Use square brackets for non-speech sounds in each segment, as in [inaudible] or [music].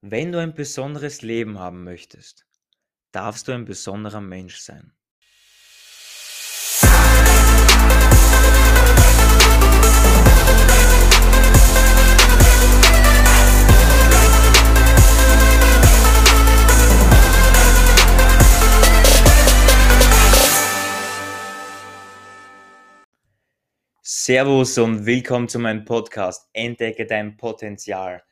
Wenn du ein besonderes Leben haben möchtest, darfst du ein besonderer Mensch sein. Servus und willkommen zu meinem Podcast Entdecke dein Potenzial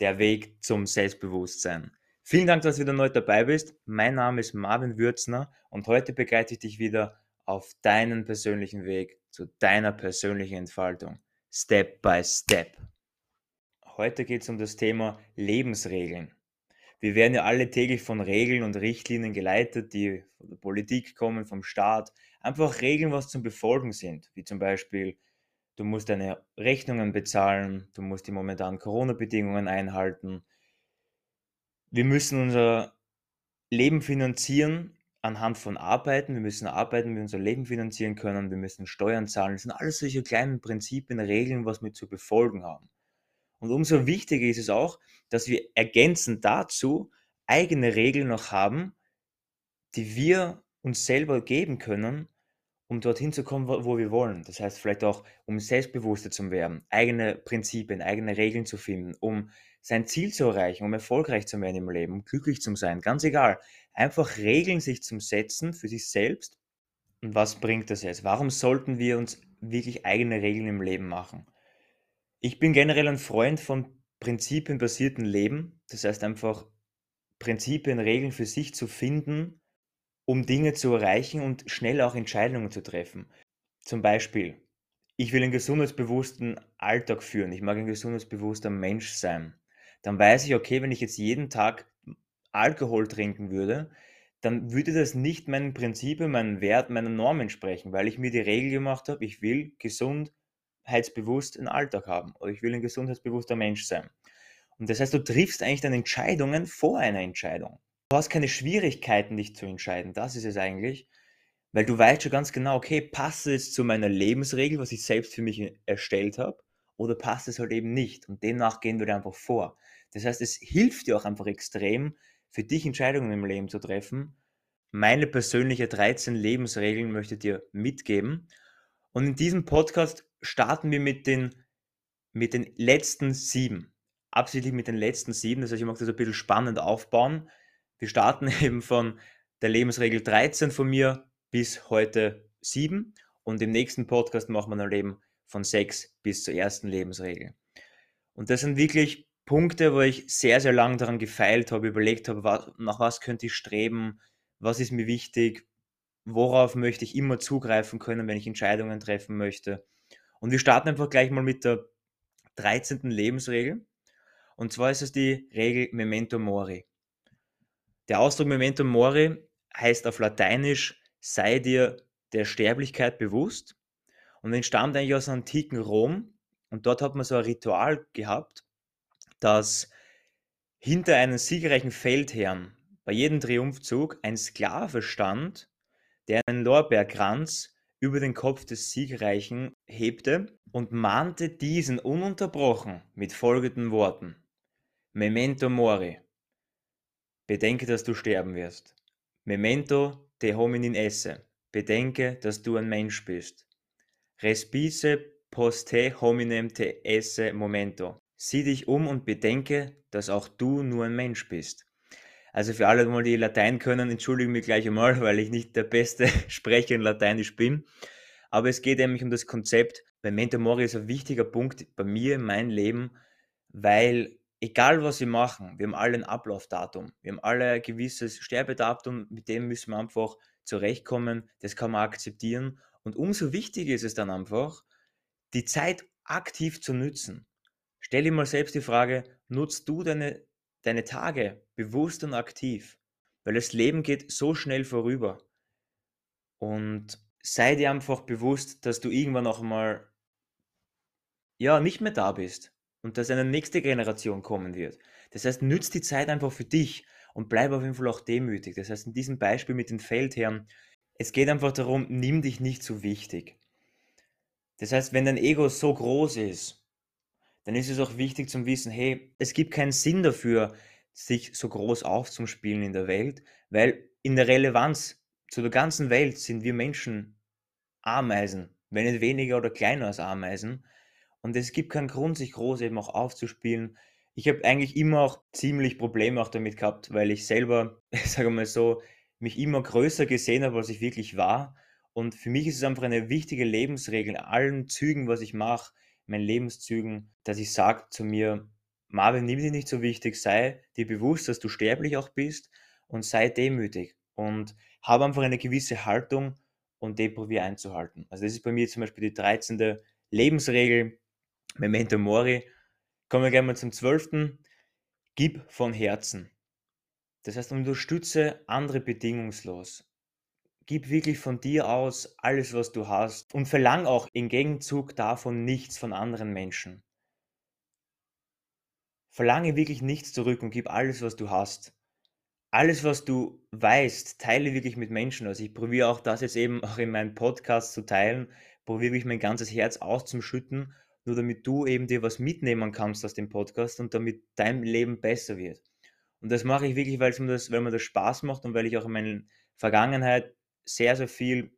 der Weg zum Selbstbewusstsein. Vielen Dank, dass du wieder neu dabei bist. Mein Name ist Marvin Würzner und heute begleite ich dich wieder auf deinen persönlichen Weg zu deiner persönlichen Entfaltung. Step by Step. Heute geht es um das Thema Lebensregeln. Wir werden ja alle täglich von Regeln und Richtlinien geleitet, die von der Politik kommen, vom Staat. Einfach Regeln, was zum Befolgen sind, wie zum Beispiel du musst deine Rechnungen bezahlen, du musst die momentanen Corona-Bedingungen einhalten. Wir müssen unser Leben finanzieren anhand von Arbeiten. Wir müssen arbeiten, wir unser Leben finanzieren können. Wir müssen Steuern zahlen. Das sind alles solche kleinen Prinzipien, Regeln, was wir zu befolgen haben. Und umso wichtiger ist es auch, dass wir ergänzend dazu eigene Regeln noch haben, die wir uns selber geben können, um dorthin zu kommen, wo, wir wollen. Das heißt vielleicht auch, um selbstbewusster zu werden, eigene Prinzipien, eigene Regeln zu finden, um sein Ziel zu erreichen, um erfolgreich zu werden im Leben, um glücklich zu sein. Ganz egal. Einfach Regeln sich zum Setzen für sich selbst. Und was bringt das jetzt? Warum sollten wir uns wirklich eigene Regeln im Leben machen? Ich bin generell ein Freund von prinzipienbasierten Leben. Das heißt einfach Prinzipien, Regeln für sich zu finden, um Dinge zu erreichen und schnell auch Entscheidungen zu treffen. Zum Beispiel, ich will einen gesundheitsbewussten Alltag führen, ich mag ein gesundheitsbewusster Mensch sein. Dann weiß ich, okay, wenn ich jetzt jeden Tag Alkohol trinken würde, dann würde das nicht meinen Prinzipien, meinen Wert, meinen Normen entsprechen, weil ich mir die Regel gemacht habe, ich will gesundheitsbewusst einen Alltag haben oder ich will ein gesundheitsbewusster Mensch sein. Und das heißt, du triffst eigentlich deine Entscheidungen vor einer Entscheidung. Du hast keine Schwierigkeiten, dich zu entscheiden. Das ist es eigentlich. Weil du weißt schon ganz genau, okay, passt es zu meiner Lebensregel, was ich selbst für mich erstellt habe, oder passt es halt eben nicht. Und demnach gehen wir da einfach vor. Das heißt, es hilft dir auch einfach extrem, für dich Entscheidungen im Leben zu treffen. Meine persönliche 13 Lebensregeln möchte ich dir mitgeben. Und in diesem Podcast starten wir mit den, mit den letzten sieben. Absichtlich mit den letzten sieben. Das heißt, ich mag das ein bisschen spannend aufbauen. Wir starten [laughs] eben von der Lebensregel 13 von mir bis heute 7 und im nächsten Podcast machen wir dann eben von 6 bis zur ersten Lebensregel. Und das sind wirklich Punkte, wo ich sehr, sehr lange daran gefeilt habe, überlegt habe, nach was könnte ich streben, was ist mir wichtig, worauf möchte ich immer zugreifen können, wenn ich Entscheidungen treffen möchte. Und wir starten einfach gleich mal mit der 13. Lebensregel. Und zwar ist es die Regel Memento Mori. Der Ausdruck Memento Mori heißt auf Lateinisch, sei dir der Sterblichkeit bewusst und entstammt eigentlich aus antiken Rom. Und dort hat man so ein Ritual gehabt, dass hinter einem siegreichen Feldherrn bei jedem Triumphzug ein Sklave stand, der einen Lorbeerkranz über den Kopf des Siegreichen hebte und mahnte diesen ununterbrochen mit folgenden Worten. Memento Mori, Bedenke, dass du sterben wirst. Memento te hominin esse. Bedenke, dass du ein Mensch bist. Respice post te hominem te esse momento. Sieh dich um und bedenke, dass auch du nur ein Mensch bist. Also für alle, die Latein können, entschuldigen mich gleich einmal, [laughs] weil ich nicht der beste [laughs] Sprecher in Lateinisch bin. Aber es geht nämlich um das Konzept, Memento Mori ist ein wichtiger Punkt bei mir in meinem Leben, weil egal was wir machen, wir haben alle ein Ablaufdatum. Wir haben alle ein gewisses Sterbedatum, mit dem müssen wir einfach zurechtkommen. Das kann man akzeptieren. Und umso wichtiger ist es dann einfach, die Zeit aktiv zu nutzen. Stell dir mal selbst die Frage, nutzt du deine, deine Tage bewusst und aktiv? Weil das Leben geht so schnell vorüber. Und sei dir einfach bewusst, dass du irgendwann noch mal ja, nicht mehr da bist und dass eine nächste Generation kommen wird. Das heißt, nützt die Zeit einfach für dich und bleib auf jeden Fall auch demütig. Das heißt, in diesem Beispiel mit den Feldherren, es geht einfach darum, nimm dich nicht zu wichtig. Das heißt, wenn dein Ego so groß ist, dann ist es auch wichtig zu wissen, hey, es gibt keinen Sinn dafür, sich so groß aufzuspielen in der Welt, weil in der Relevanz zu der ganzen Welt sind wir Menschen Ameisen, wenn nicht weniger oder kleiner als Ameisen. Und es gibt keinen Grund, sich groß eben auch aufzuspielen. Ich habe eigentlich immer auch ziemlich Probleme auch damit gehabt, weil ich selber, [laughs] ich sage mal so, mich immer größer gesehen habe, als ich wirklich war. Und für mich ist es einfach eine wichtige Lebensregel in allen Zügen, was ich mache, meinen Lebenszügen, dass ich sage zu mir, Marvin, nimm dich nicht so wichtig, sei dir bewusst, dass du sterblich auch bist und sei demütig und habe einfach eine gewisse Haltung und die probiere einzuhalten. Also das ist bei mir zum Beispiel die 13. Lebensregel, Memento Mori. Kommen wir gleich mal zum 12. Gib von Herzen. Das heißt, unterstütze andere bedingungslos. Gib wirklich von dir aus alles, was du hast und verlang auch im Gegenzug davon nichts von anderen Menschen. Verlange wirklich nichts zurück und gib alles, was du hast. Alles, was du weißt, teile wirklich mit Menschen. Also ich probiere auch das jetzt eben auch in meinem Podcast zu teilen, probiere wirklich mein ganzes Herz auszuschütten, nur damit du eben dir was mitnehmen kannst aus dem Podcast und damit dein Leben besser wird. Und das mache ich wirklich, weil es mir das, weil mir das Spaß macht und weil ich auch in meiner Vergangenheit sehr, sehr viel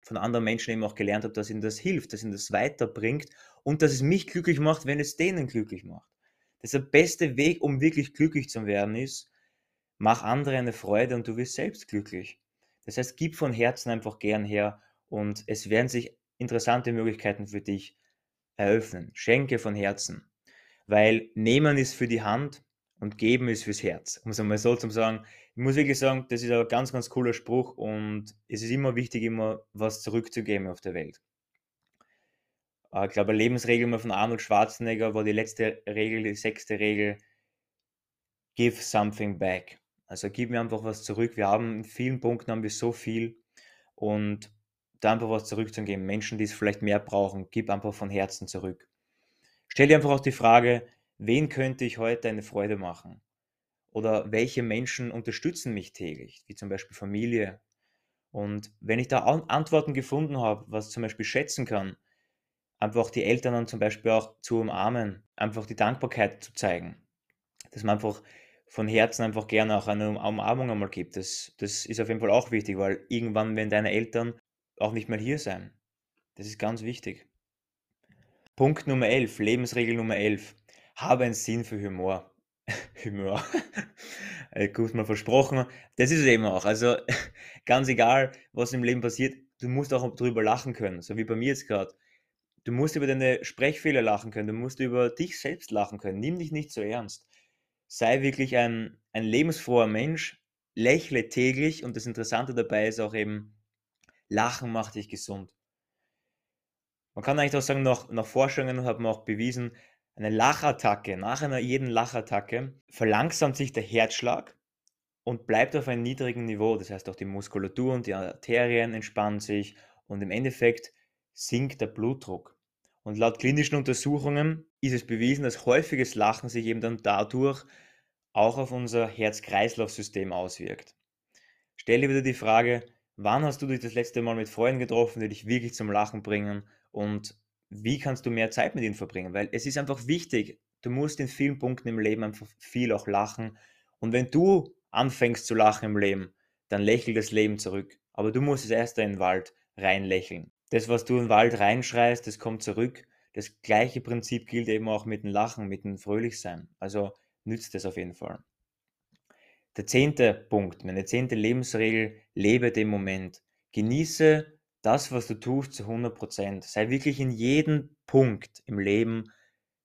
von anderen Menschen eben auch gelernt habe, dass ihnen das hilft, dass ihnen das weiterbringt und dass es mich glücklich macht, wenn es denen glücklich macht. Das ist der beste Weg, um wirklich glücklich zu werden, ist, mach andere eine Freude und du wirst selbst glücklich. Das heißt, gib von Herzen einfach gern her und es werden sich interessante Möglichkeiten für dich eröffnen. Schenke von Herzen, weil nehmen ist für die Hand und geben ist fürs Herz. Um es einmal so zu sagen, ich muss wirklich sagen, das ist ein ganz, ganz cooler Spruch und es ist immer wichtig, immer was zurückzugeben auf der Welt. Äh, ich glaube, eine Lebensregel von Arnold Schwarzenegger war die letzte Regel, die sechste Regel, give something back. Also gib mir einfach was zurück. Wir haben in vielen Punkten haben wir so viel und da einfach was zurückzugeben. Menschen, die es vielleicht mehr brauchen, gib einfach von Herzen zurück. Stell dir einfach auch die Frage, wen könnte ich heute eine Freude machen? Oder welche Menschen unterstützen mich täglich, wie zum Beispiel Familie? Und wenn ich da Antworten gefunden habe, was zum Beispiel schätzen kann, einfach die Eltern dann zum Beispiel auch zu umarmen, einfach die Dankbarkeit zu zeigen, dass man einfach von Herzen einfach gerne auch eine Umarmung einmal gibt. Das, das ist auf jeden Fall auch wichtig, weil irgendwann werden deine Eltern auch nicht mehr hier sein. Das ist ganz wichtig. Punkt Nummer 11, Lebensregel Nummer 11. Habe einen Sinn für Humor. [laughs] Humor. [laughs] Äh, gut mal versprochen. Das ist es eben auch. Also [laughs] ganz egal, was im Leben passiert, du musst auch drüber lachen können. So wie bei mir jetzt gerade. Du musst über deine Sprechfehler lachen können. Du musst über dich selbst lachen können. Nimm dich nicht so ernst sei wirklich ein, ein lebensfroher Mensch, lächle täglich und das Interessante dabei ist auch eben, Lachen macht dich gesund. Man kann eigentlich auch sagen, nach, nach Forschungen hat man auch bewiesen, eine Lachattacke, nach einer jeden Lachattacke verlangsamt sich der Herzschlag und bleibt auf einem niedrigen Niveau. Das heißt, auch die Muskulatur und die Arterien entspannen sich und im Endeffekt sinkt der Blutdruck. Und laut klinischen Untersuchungen ist es bewiesen, dass häufiges Lachen sich eben dann dadurch auch auf unser Herz-Kreislauf-System auswirkt. Stell dir wieder die Frage, wann hast du dich das letzte Mal mit Freunden getroffen, die dich wirklich zum Lachen bringen und wie kannst du mehr Zeit mit ihnen verbringen? Weil es ist einfach wichtig, du musst in vielen Punkten im Leben einfach viel auch lachen und wenn du anfängst zu lachen im Leben, dann lächelt das Leben zurück. Aber du musst es erst in den Wald rein lächeln. Das, was du in den Wald reinschreist, das kommt zurück das gleiche Prinzip gilt eben auch mit dem Lachen, mit dem Fröhlichsein. Also nützt es auf jeden Fall. Der zehnte Punkt, meine zehnte Lebensregel, lebe den Moment. Genieße das, was du tust, zu 100%. Sei wirklich in jedem Punkt im Leben,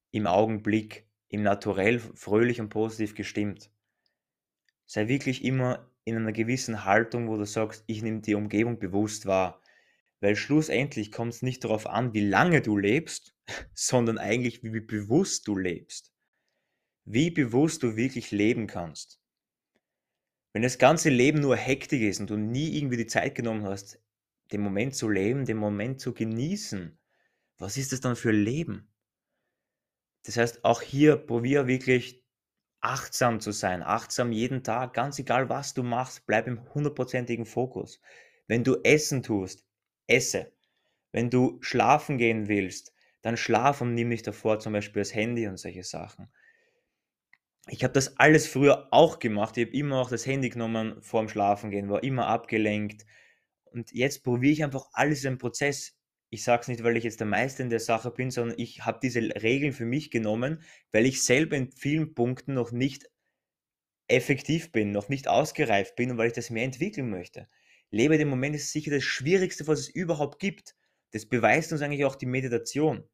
im Augenblick, im Naturell fröhlich und positiv gestimmt. Sei wirklich immer in einer gewissen Haltung, wo du sagst, ich nehme die Umgebung bewusst wahr. Weil schlussendlich kommt es nicht darauf an, wie lange du lebst, [laughs] sondern eigentlich, wie bewusst du lebst. Wie bewusst du wirklich leben kannst. Wenn das ganze Leben nur Hektik ist und du nie irgendwie die Zeit genommen hast, den Moment zu leben, den Moment zu genießen, was ist das dann für Leben? Das heißt, auch hier probier wirklich achtsam zu sein, achtsam jeden Tag, ganz egal was du machst, bleib im hundertprozentigen Fokus. Wenn du Essen tust, esse. Wenn du schlafen gehen willst, dann schlaf und nimm nicht davor zum Beispiel das Handy und solche Sachen. Ich habe das alles früher auch gemacht. Ich habe immer auch das Handy genommen vorm Schlafengehen, war immer abgelenkt. Und jetzt probiere ich einfach alles im Prozess. Ich sage es nicht, weil ich jetzt der Meister in der Sache bin, sondern ich habe diese Regeln für mich genommen, weil ich selber in vielen Punkten noch nicht effektiv bin, noch nicht ausgereift bin und weil ich das mehr entwickeln möchte. Lebe den Moment ist sicher das Schwierigste, was es überhaupt gibt. Das beweist uns eigentlich auch die Meditation.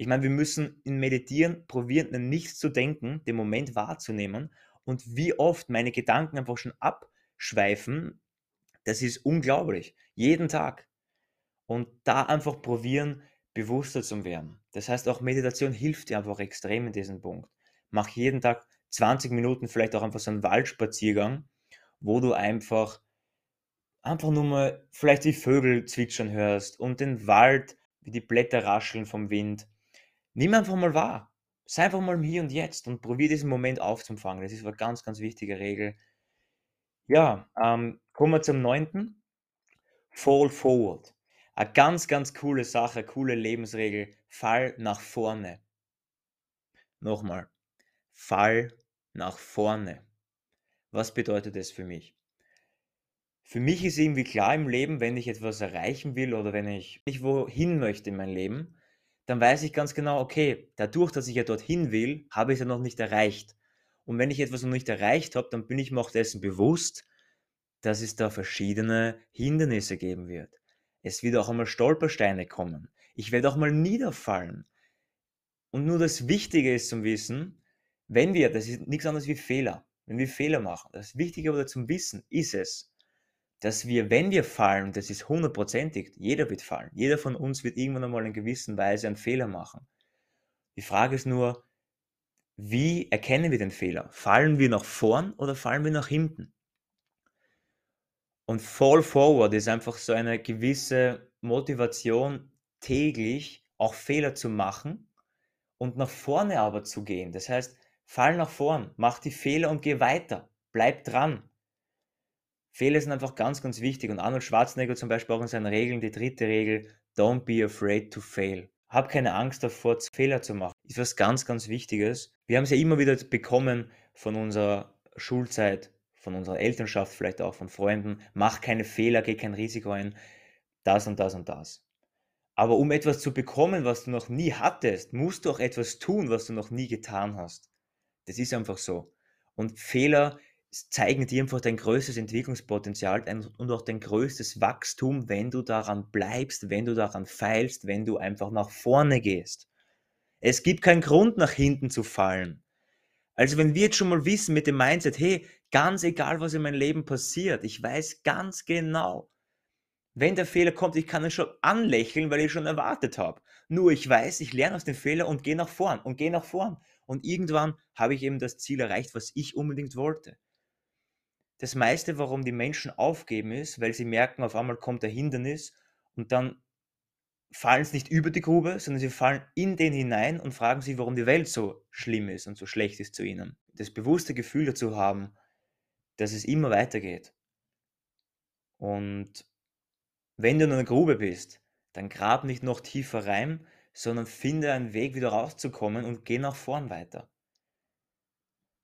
Ich meine, wir müssen in Meditieren probieren, an nichts zu denken, den Moment wahrzunehmen und wie oft meine Gedanken einfach schon abschweifen, das ist unglaublich. Jeden Tag. Und da einfach probieren, bewusster zu werden. Das heißt, auch Meditation hilft dir einfach extrem in diesem Punkt. Mach jeden Tag 20 Minuten vielleicht auch einfach so einen Waldspaziergang, wo du einfach einfach nur mal vielleicht die Vögel zwitschern hörst und den Wald, wie die Blätter rascheln vom Wind. Nimm einfach mal wahr. Sei einfach mal im Hier und Jetzt und probier diesen Moment aufzufangen. Das ist eine ganz, ganz wichtige Regel. Ja, ähm, kommen wir zum neunten. Fall forward. Eine ganz, ganz coole Sache, coole Lebensregel. Fall nach vorne. Nochmal. Fall nach vorne. Was bedeutet das für mich? Für mich ist irgendwie klar im Leben, wenn ich etwas erreichen will oder wenn ich, ich wohin möchte in mein Leben, dann weiß ich ganz genau, okay, dadurch, dass ich ja dorthin will, habe ich es ja noch nicht erreicht. Und wenn ich etwas noch nicht erreicht habe, dann bin ich mir auch dessen bewusst, dass es da verschiedene Hindernisse geben wird. Es wird auch einmal Stolpersteine kommen. Ich werde auch mal niederfallen. Und nur das Wichtige ist zum Wissen, wenn wir, das ist nichts anderes wie Fehler, wenn wir Fehler machen, das Wichtige aber zum Wissen ist es, dass wir, wenn wir fallen, das ist hundertprozentig, jeder wird fallen, jeder von uns wird irgendwann einmal in gewisser Weise einen Fehler machen. Die Frage ist nur, wie erkennen wir den Fehler? Fallen wir nach vorn oder fallen wir nach hinten? Und Fall Forward ist einfach so eine gewisse Motivation, täglich auch Fehler zu machen und nach vorne aber zu gehen. Das heißt, fall nach vorn, mach die Fehler und geh weiter. Bleib dran. Fehler sind einfach ganz, ganz wichtig. Und Arnold Schwarzenegger zum Beispiel auch in seinen Regeln, die dritte Regel, don't be afraid to fail. Hab keine Angst davor, Fehler zu machen. Ist was ganz, ganz Wichtiges. Wir haben es ja immer wieder bekommen von unserer Schulzeit, von unserer Elternschaft, vielleicht auch von Freunden. Mach keine Fehler, geh kein Risiko ein. Das und das und das. Aber um etwas zu bekommen, was du noch nie hattest, musst du auch etwas tun, was du noch nie getan hast. Das ist einfach so. Und Fehler zeigen dir einfach dein größtes Entwicklungspotenzial und auch dein größtes Wachstum, wenn du daran bleibst, wenn du daran feilst, wenn du einfach nach vorne gehst. Es gibt keinen Grund, nach hinten zu fallen. Also wenn wir jetzt schon mal wissen mit dem Mindset, hey, ganz egal, was in meinem Leben passiert, ich weiß ganz genau, wenn der Fehler kommt, ich kann ihn schon anlächeln, weil ich schon erwartet habe. Nur ich weiß, ich lerne aus dem Fehler und gehe nach vorn und gehe nach vorn. Und irgendwann habe ich eben das Ziel erreicht, was ich unbedingt wollte das meiste, warum die Menschen aufgeben, ist, weil sie merken, auf einmal kommt ein Hindernis und dann fallen sie nicht über die Grube, sondern sie fallen in den hinein und fragen sich, warum die Welt so schlimm ist und so schlecht ist zu ihnen. Das bewusste Gefühl dazu haben, dass es immer weitergeht. Und wenn du in einer Grube bist, dann grab nicht noch tiefer rein, sondern finde einen Weg, wieder rauszukommen und geh nach vorn weiter.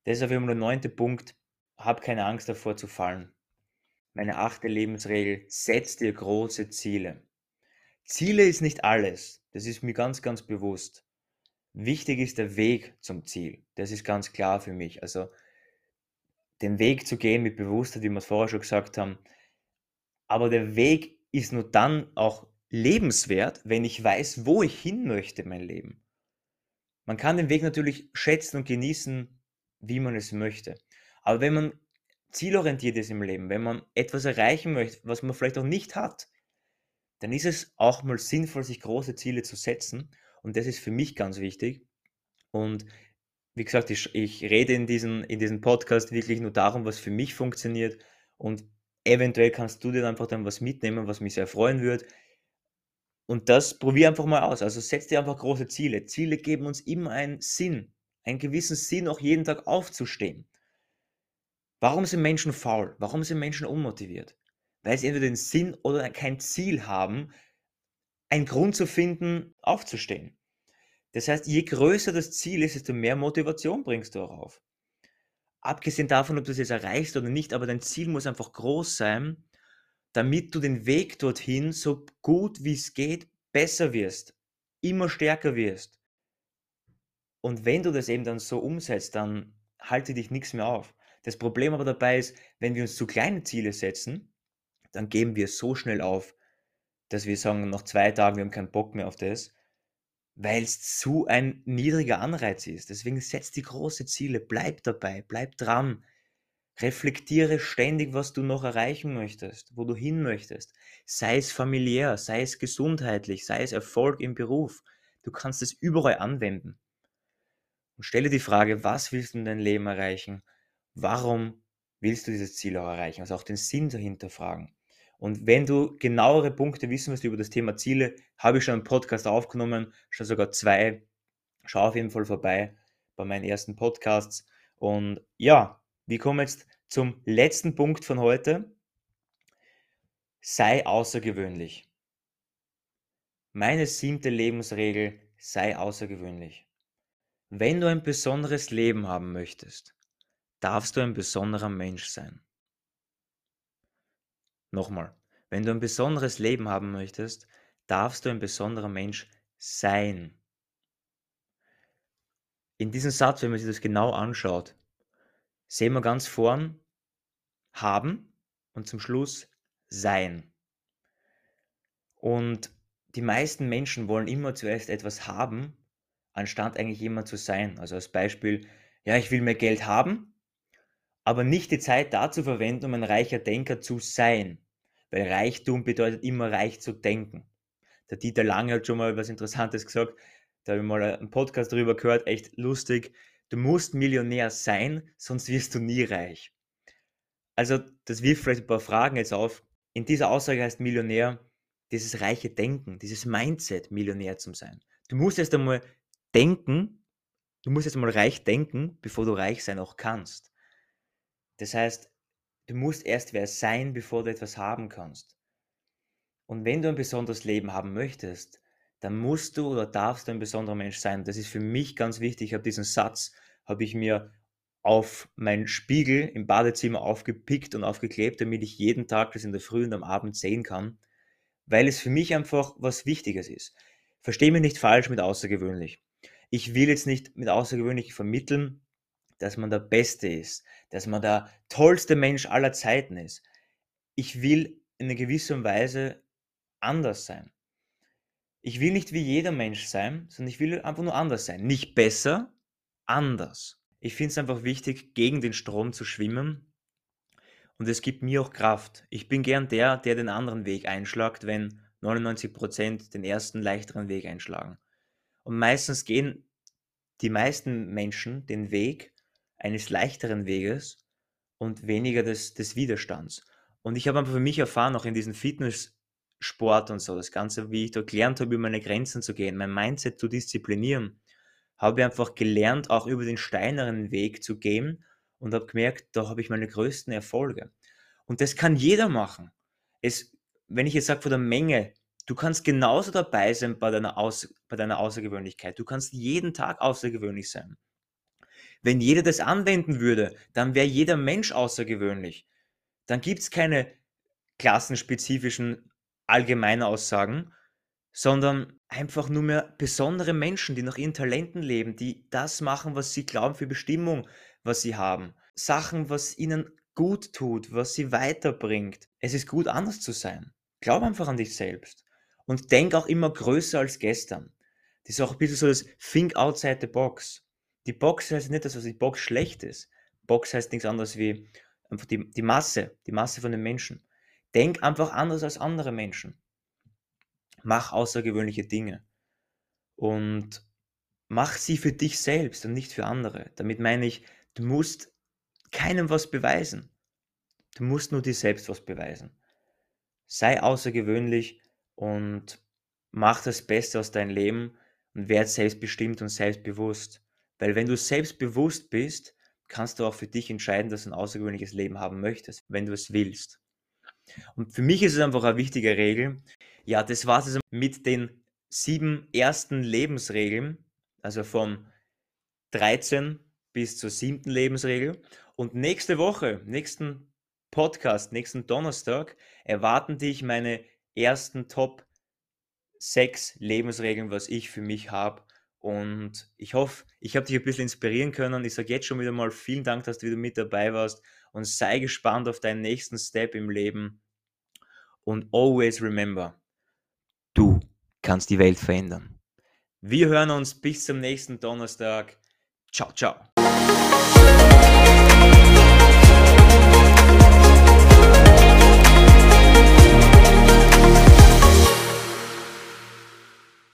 Das ist auf jeden Fall der neunte Punkt, hab keine Angst davor zu fallen. Meine achte Lebensregel, setz dir große Ziele. Ziele ist nicht alles, das ist mir ganz, ganz bewusst. Wichtig ist der Weg zum Ziel, das ist ganz klar für mich. Also den Weg zu gehen mit Bewusstheit, wie wir es vorher schon gesagt haben. Aber der Weg ist nur dann auch lebenswert, wenn ich weiß, wo ich hin möchte, mein Leben. Man kann den Weg natürlich schätzen und genießen, wie man es möchte. Aber wenn man zielorientiert ist im Leben, wenn man etwas erreichen möchte, was man vielleicht auch nicht hat, dann ist es auch mal sinnvoll, sich große Ziele zu setzen. Und das ist für mich ganz wichtig. Und wie gesagt, ich, ich rede in diesem in diesem Podcast wirklich nur darum, was für mich funktioniert. Und eventuell kannst du dir einfach dann was mitnehmen, was mich sehr freuen würde. Und das probier einfach mal aus. Also setz dir einfach große Ziele. Ziele geben uns immer einen Sinn, einen gewissen Sinn, auch jeden Tag aufzustehen. Warum sind Menschen faul? Warum sind Menschen unmotiviert? Weil sie entweder den Sinn oder kein Ziel haben, einen Grund zu finden, aufzustehen. Das heißt, je größer das Ziel ist, desto mehr Motivation bringst du auch auf. abgesehen davon, ob du es jetzt erreichst oder nicht, aber dein Ziel muss einfach groß sein, damit du den Weg dorthin so gut wie es geht besser wirst, immer stärker wirst. Und wenn du das eben dann so umsetzt, dann halte dich nichts mehr auf. Das Problem aber dabei ist, wenn wir uns zu kleine Ziele setzen, dann geben wir so schnell auf, dass wir sagen, nach zwei Tagen, wir haben keinen Bock mehr auf das, weil es zu ein niedriger Anreiz ist. Deswegen setz die große Ziele, bleib dabei, bleib dran. Reflektiere ständig, was du noch erreichen möchtest, wo du hin möchtest. Sei es familiär, sei es gesundheitlich, sei es Erfolg im Beruf. Du kannst es überall anwenden. Und stelle die Frage, was willst du in deinem Leben erreichen? Warum willst du dieses Ziel auch erreichen? Also auch den Sinn dahinter fragen. Und wenn du genauere Punkte wissen willst über das Thema Ziele, habe ich schon einen Podcast aufgenommen, schon sogar zwei. Schau auf jeden Fall vorbei bei meinen ersten Podcasts. Und ja, wir kommen jetzt zum letzten Punkt von heute. Sei außergewöhnlich. Meine siebte Lebensregel, sei außergewöhnlich. Wenn du ein besonderes Leben haben möchtest, darfst du ein besonderer Mensch sein. Nochmal, wenn du ein besonderes Leben haben möchtest, darfst du ein besonderer Mensch sein. In diesem Satz, wenn man sich das genau anschaut, sehen wir ganz vorn haben und zum Schluss sein. Und die meisten Menschen wollen immer zuerst etwas haben, anstatt eigentlich jemand zu sein. Also als Beispiel, ja, ich will mehr Geld haben, aber nicht die Zeit dazu verwenden, um ein reicher Denker zu sein. Weil Reichtum bedeutet immer reich zu denken. Der Dieter Lange hat schon mal was Interessantes gesagt. Da habe ich mal einen Podcast darüber gehört, echt lustig. Du musst Millionär sein, sonst wirst du nie reich. Also, das wirft vielleicht ein paar Fragen jetzt auf. In dieser Aussage heißt Millionär dieses reiche Denken, dieses Mindset, Millionär zu sein. Du musst erst einmal denken, du musst erst einmal reich denken, bevor du reich sein auch kannst. Das heißt, du musst erst wer sein, bevor du etwas haben kannst. Und wenn du ein besonderes Leben haben möchtest, dann musst du oder darfst du ein besonderer Mensch sein. Das ist für mich ganz wichtig. Ich habe diesen Satz, habe ich mir auf meinen Spiegel im Badezimmer aufgepickt und aufgeklebt, damit ich jeden Tag das in der Früh und am Abend sehen kann, weil es für mich einfach was Wichtiges ist. Verstehe mich nicht falsch mit außergewöhnlich. Ich will jetzt nicht mit außergewöhnlich vermitteln, dass man der Beste ist, dass man der tollste Mensch aller Zeiten ist. Ich will in einer gewissen Weise anders sein. Ich will nicht wie jeder Mensch sein, sondern ich will einfach nur anders sein. Nicht besser, anders. Ich finde es einfach wichtig, gegen den Strom zu schwimmen. Und es gibt mir auch Kraft. Ich bin gern der, der den anderen Weg einschlagt, wenn 99% den ersten leichteren Weg einschlagen. Und meistens gehen die meisten Menschen den Weg, eines leichteren Weges und weniger des, des Widerstands. Und ich habe einfach für mich erfahren, auch in diesem Fitnesssport und so, das Ganze, wie ich da gelernt habe, über meine Grenzen zu gehen, mein Mindset zu disziplinieren, habe ich einfach gelernt, auch über den steineren Weg zu gehen und habe gemerkt, da habe ich meine größten Erfolge. Und das kann jeder machen. Es, wenn ich jetzt sage von der Menge, du kannst genauso dabei sein bei deiner, Aus, bei deiner Außergewöhnlichkeit. Du kannst jeden Tag außergewöhnlich sein. Wenn jeder das anwenden würde, dann wäre jeder Mensch außergewöhnlich. Dann gibt es keine klassenspezifischen Allgemeinaussagen, sondern einfach nur mehr besondere Menschen, die nach ihren Talenten leben, die das machen, was sie glauben für Bestimmung, was sie haben. Sachen, was ihnen gut tut, was sie weiterbringt. Es ist gut, anders zu sein. Glaub einfach an dich selbst. Und denk auch immer größer als gestern. Das ist auch ein bisschen so das Think outside the box. Die Box heißt nicht, dass die Box schlecht ist. Box heißt nichts anderes wie einfach die, die Masse, die Masse von den Menschen. Denk einfach anders als andere Menschen. Mach außergewöhnliche Dinge. Und mach sie für dich selbst und nicht für andere. Damit meine ich, du musst keinem was beweisen. Du musst nur dir selbst was beweisen. Sei außergewöhnlich und mach das Beste aus deinem Leben und werd selbstbestimmt und selbstbewusst. Weil wenn du selbstbewusst bist, kannst du auch für dich entscheiden, dass du ein außergewöhnliches Leben haben möchtest, wenn du es willst. Und für mich ist es einfach eine wichtige Regel. Ja, das war es mit den sieben ersten Lebensregeln, also von 13 bis zur siebten Lebensregel. Und nächste Woche, nächsten Podcast, nächsten Donnerstag, erwarten dich meine ersten Top 6 Lebensregeln, was ich für mich habe. Und ich hoffe, ich habe dich ein bisschen inspirieren können. Ich sage jetzt schon wieder mal vielen Dank, dass du wieder mit dabei warst und sei gespannt auf deinen nächsten Step im Leben. Und always remember, du kannst die Welt verändern. Wir hören uns bis zum nächsten Donnerstag. Ciao, ciao.